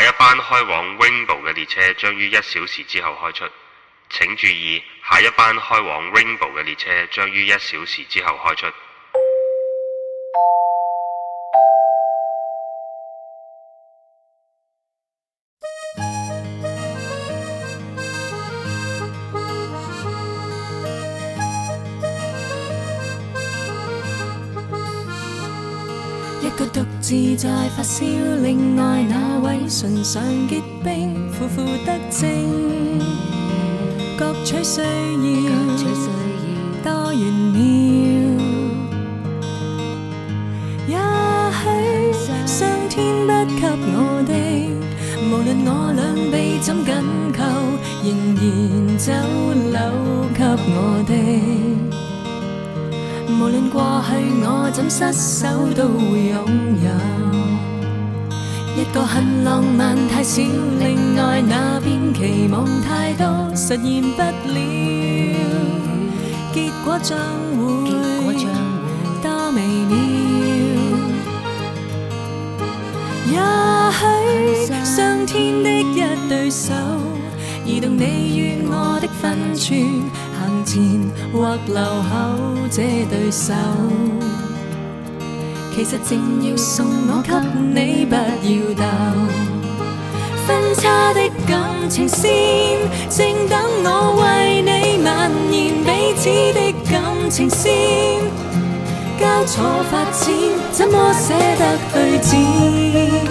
下一班开往 Rainbow 嘅列车将于一小时之后开出，请注意，下一班开往 Rainbow 嘅列车将于一小时之后开出。发笑，另外那位唇上结冰，苦苦得精，各取需要，多元妙。也许上天不给我的，无论我两臂怎紧扣，仍然走漏给我的，无论过去我怎失手，都会拥有。一个很浪漫太少，另外那边期望太多，实现不了，结果将会多微妙。也许上天的一对手，移动你与我的分寸，行前或留后，这对手。其实正要送我给你，不要逗。分叉的感情线，正等我为你蔓延彼此的感情线。交错发展，怎么舍得去剪？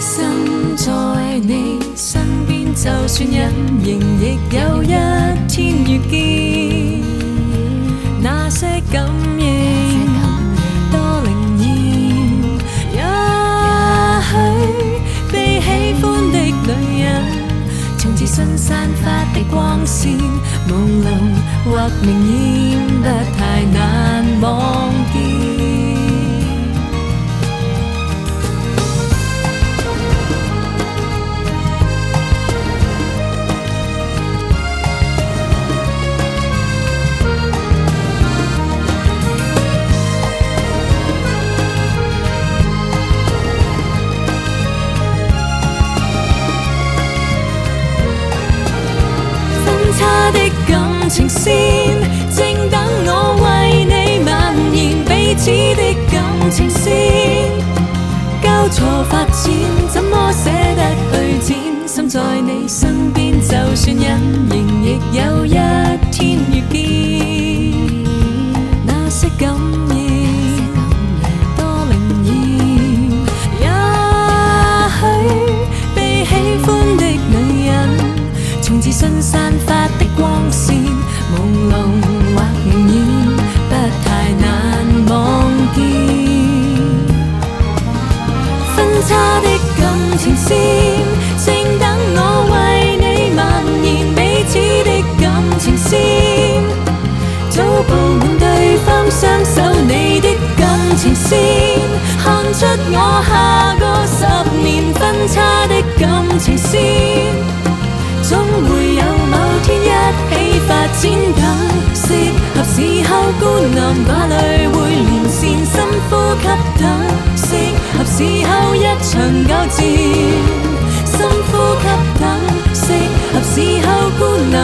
身在你身边，就算隐形，亦有一天遇见。感应多灵验，也许被喜欢的女人，从自信散发的光线朦胧或明艳，不太难忘。怎么舍得去剪？心在你身边，就算隐形，亦有一。前線，正等我為你蔓延彼此的感情線，早布滿對方雙手你的感情線，看出我下個十年分叉的感情線，總會有某天一起發展緊。適合時候，觀南那裡會連線，深呼吸等息。时候一场交战，深呼吸，等适合时候孤。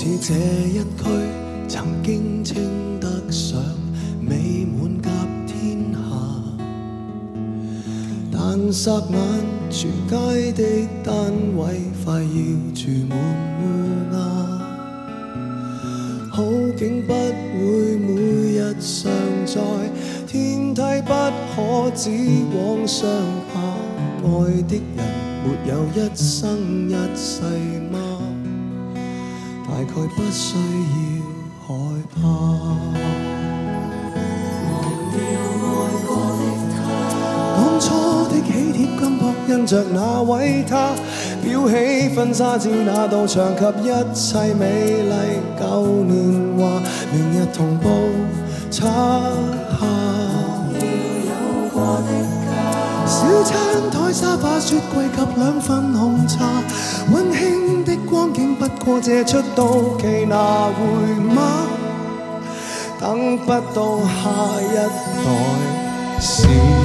似这一区曾经称得上美满甲天下，但霎眼全街的单位快要住满乌鸦。好景不会每日常在，天梯不可只往上爬，爱的人没有一生一世吗？不需要害怕。忘掉爱过的他，当初的喜帖金箔，印着那位他，裱起婚纱照那道墙及一切美丽旧年华，明日同步擦下。忘掉有过的家，小餐台沙发、雪柜及两份红茶，温馨的。不过这出妒忌拿回吗？等不到下一代。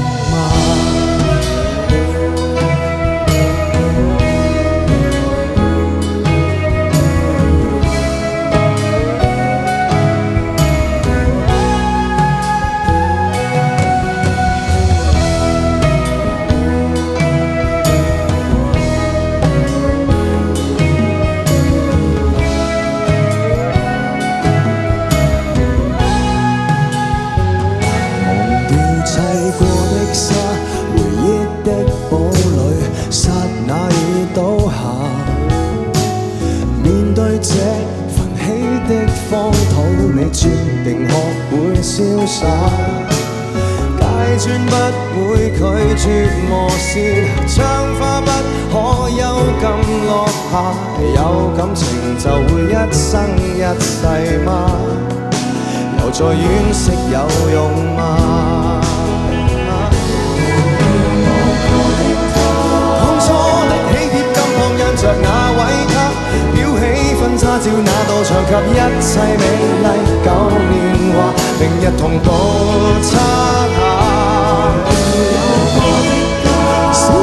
感情就会一生一世吗？又在惋惜有用吗？当初的喜帖，金放印着那位他，裱起婚纱照那道墙及一切美丽旧年华，明日同步擦下。小餐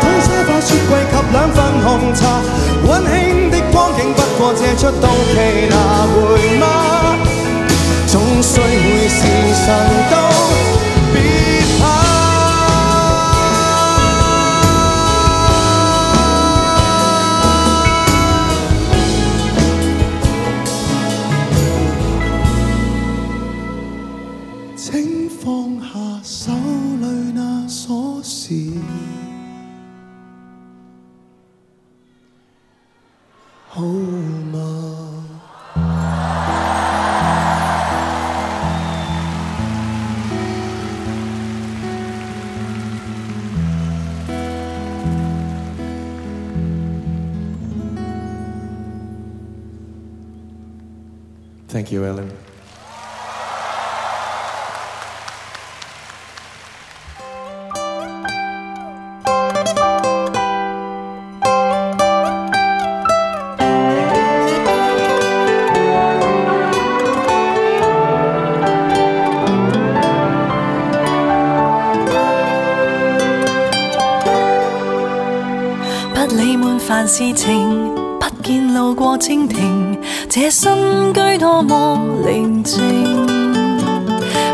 桌、沙发、雪柜及两份红茶。带出到期拿回吗总需每时辰都事情不见路过蜻蜓，这新居多么宁静。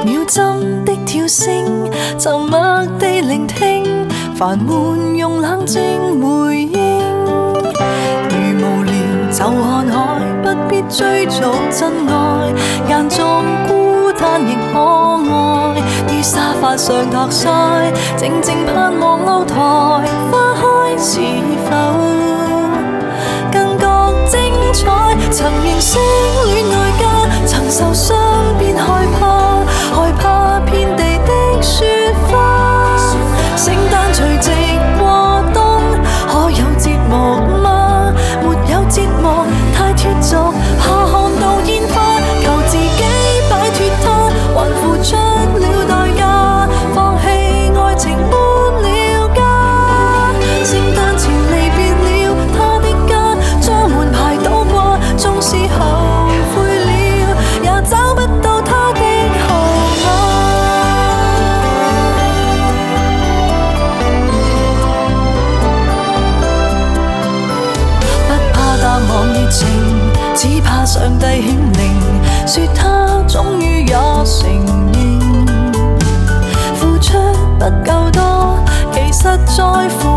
秒针的跳声，沉默地聆听，烦闷用冷静回应。如无聊就看海，不必追逐真爱，眼中孤单亦可爱。于沙发上托腮，静静盼望露台花开是否？曾认识恋爱家，曾受伤便害怕，害怕。说他终于也承认，付出不够多，其实在乎。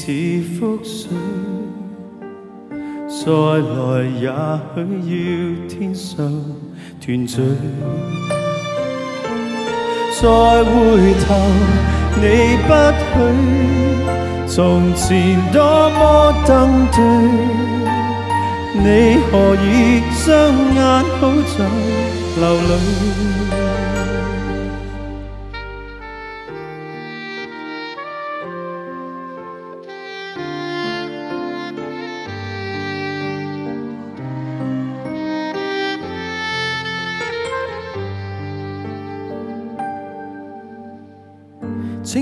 是覆水，再来也许要天上团聚。再回头，你不许从前多么登对，你何以双眼好在流泪？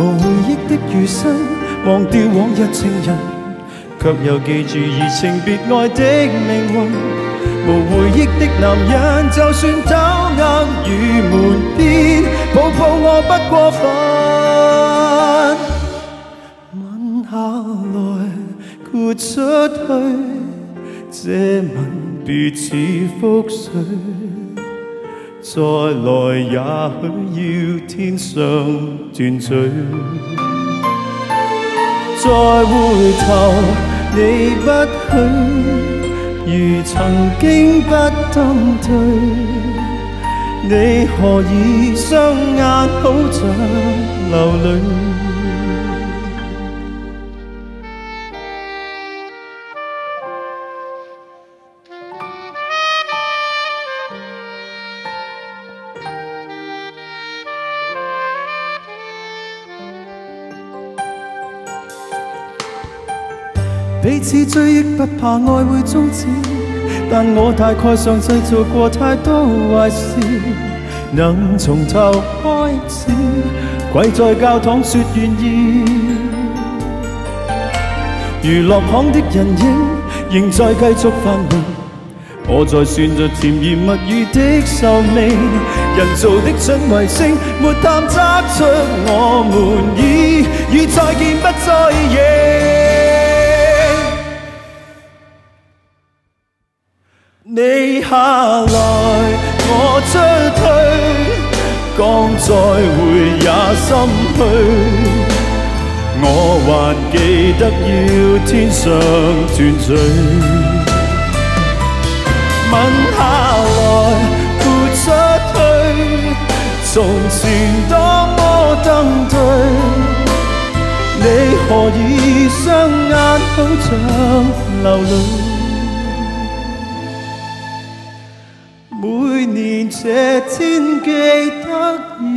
无回忆的余生，忘掉往日情人，却又记住移情别爱的命运。无回忆的男人，就算走眼与门边抱抱我不过分。吻下来，豁出去，这吻别似覆水。再来，也许要天上转转。再回头，你不许如曾经不登对，你何以双眼好像流泪？即追忆不怕爱会终止，但我大概上世做过太多坏事。能从头开始，跪在教堂说愿意。娱乐行的人影仍在继续繁荣。我在算着甜言蜜语的寿命。人造的准卫星，没探测出我们已与再见不再认。下来我出退，讲再会也心虚，我还记得要天上断罪。吻下来豁出去，从前多么登对，你何以双眼好像流泪？这天记得。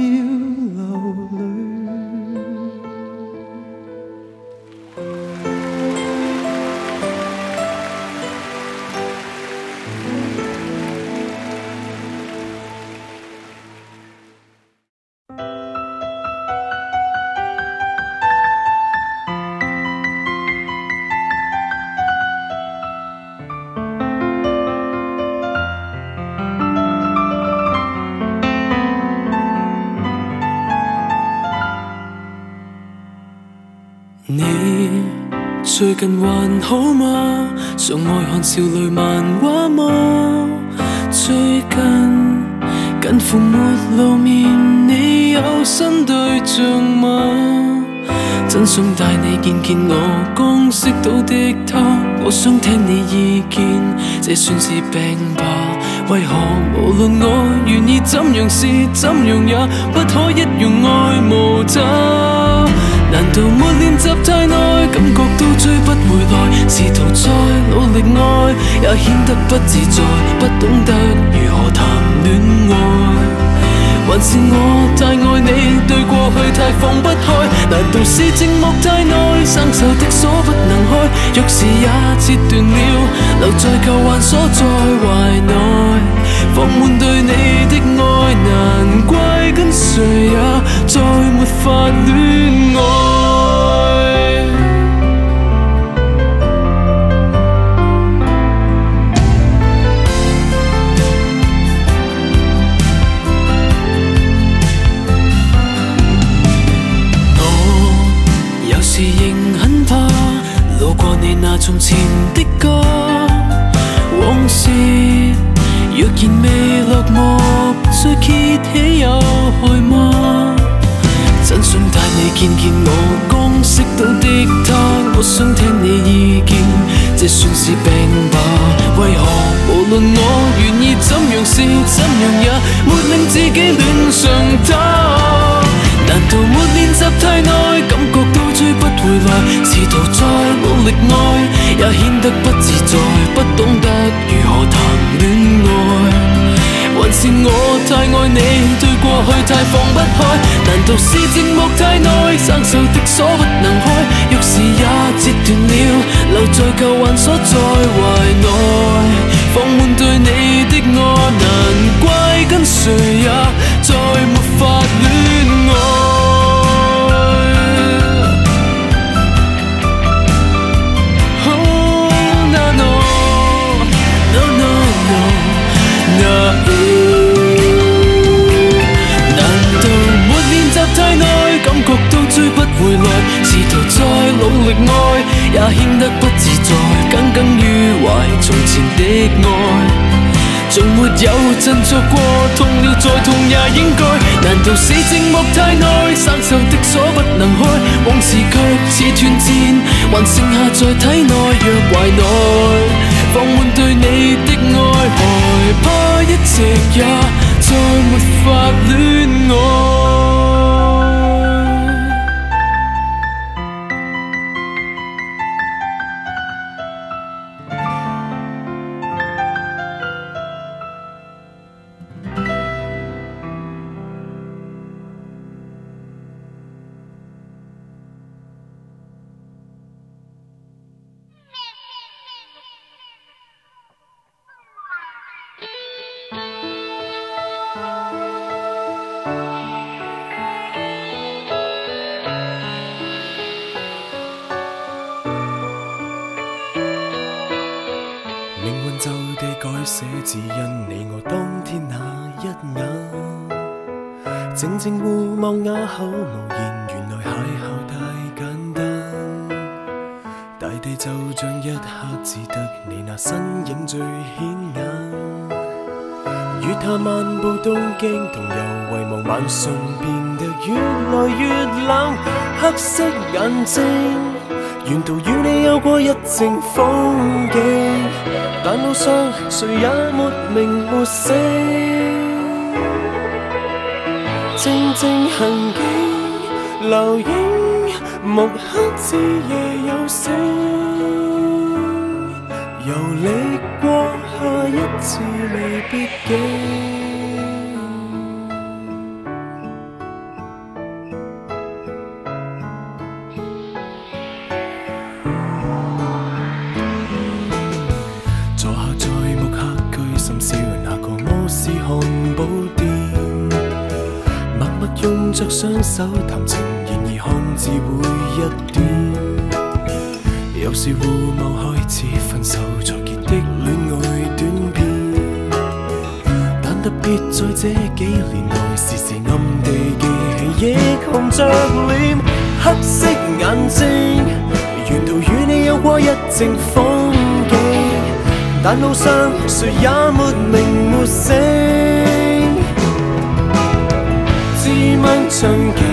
你最近还好吗？常爱看少女漫画吗？最近近乎没露面，你有新对象吗？真想带你见见我刚识到的他，我想听你意见，这算是病吧？为何无论我愿意怎样是怎样，也不可一样爱慕他。練習太耐，感覺都追不回來。試圖再努力愛，也顯得不自在，不懂得如何談戀愛。還是我太愛你，對過去太放不開。難道是靜默太耐，生鏽的鎖不能開？鑰匙也切斷了，留在舊患鎖在懷內，放滿對你的愛，難怪跟誰也再。不开，难道是寂寞太耐？生锈的锁不能开，钥匙也折断了，留在旧患所在怀内，放满对你的爱，难怪跟谁也再没法恋。努力愛，也顯得不自在，耿耿於懷從前的愛。從沒有振作過，痛了再痛也應該。難道是寂寞太耐，生鏽的鎖不能開？往事卻似斷箭，還剩下在體內。若懷內放滿對你的愛，害怕一直也再沒法戀愛。犹遗望，晚上变得越来越冷，黑色眼睛。沿途与你有过一程风景，但路上谁也没明没姓，静静痕迹，留影。木黑之夜有星，游历过下一次未必景。着双手谈情，然而看似会一点。又是互望开始分手才结的恋爱短片。但特别在这几年内，时时暗地记起，亦红着脸，黑色眼睛，沿途与你有过一程风景。但路上谁也没明没死。漫長景，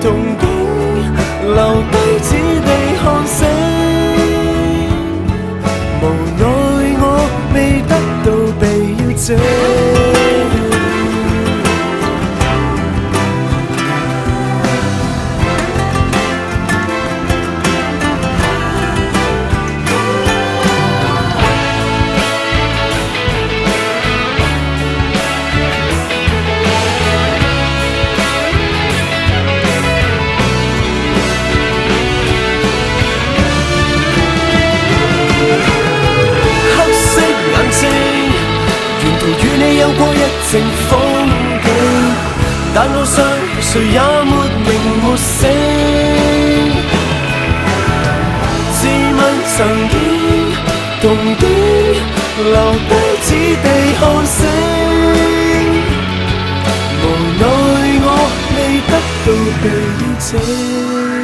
同景，留低此地看星。无奈我未得到被邀请。过一程风景，但路上谁也没名没姓。自问曾经同点，留低此地看星。无奈我未得到被邀请。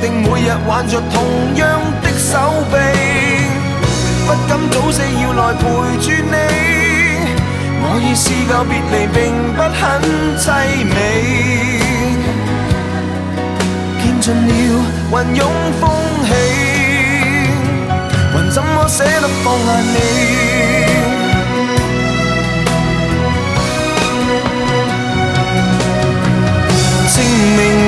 定每日挽着同樣的手臂，不敢早死要來陪住你。我已試夠別離並不很凄美，見盡了雲湧風起，还怎麼捨得放下你？证明。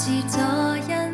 自昨日。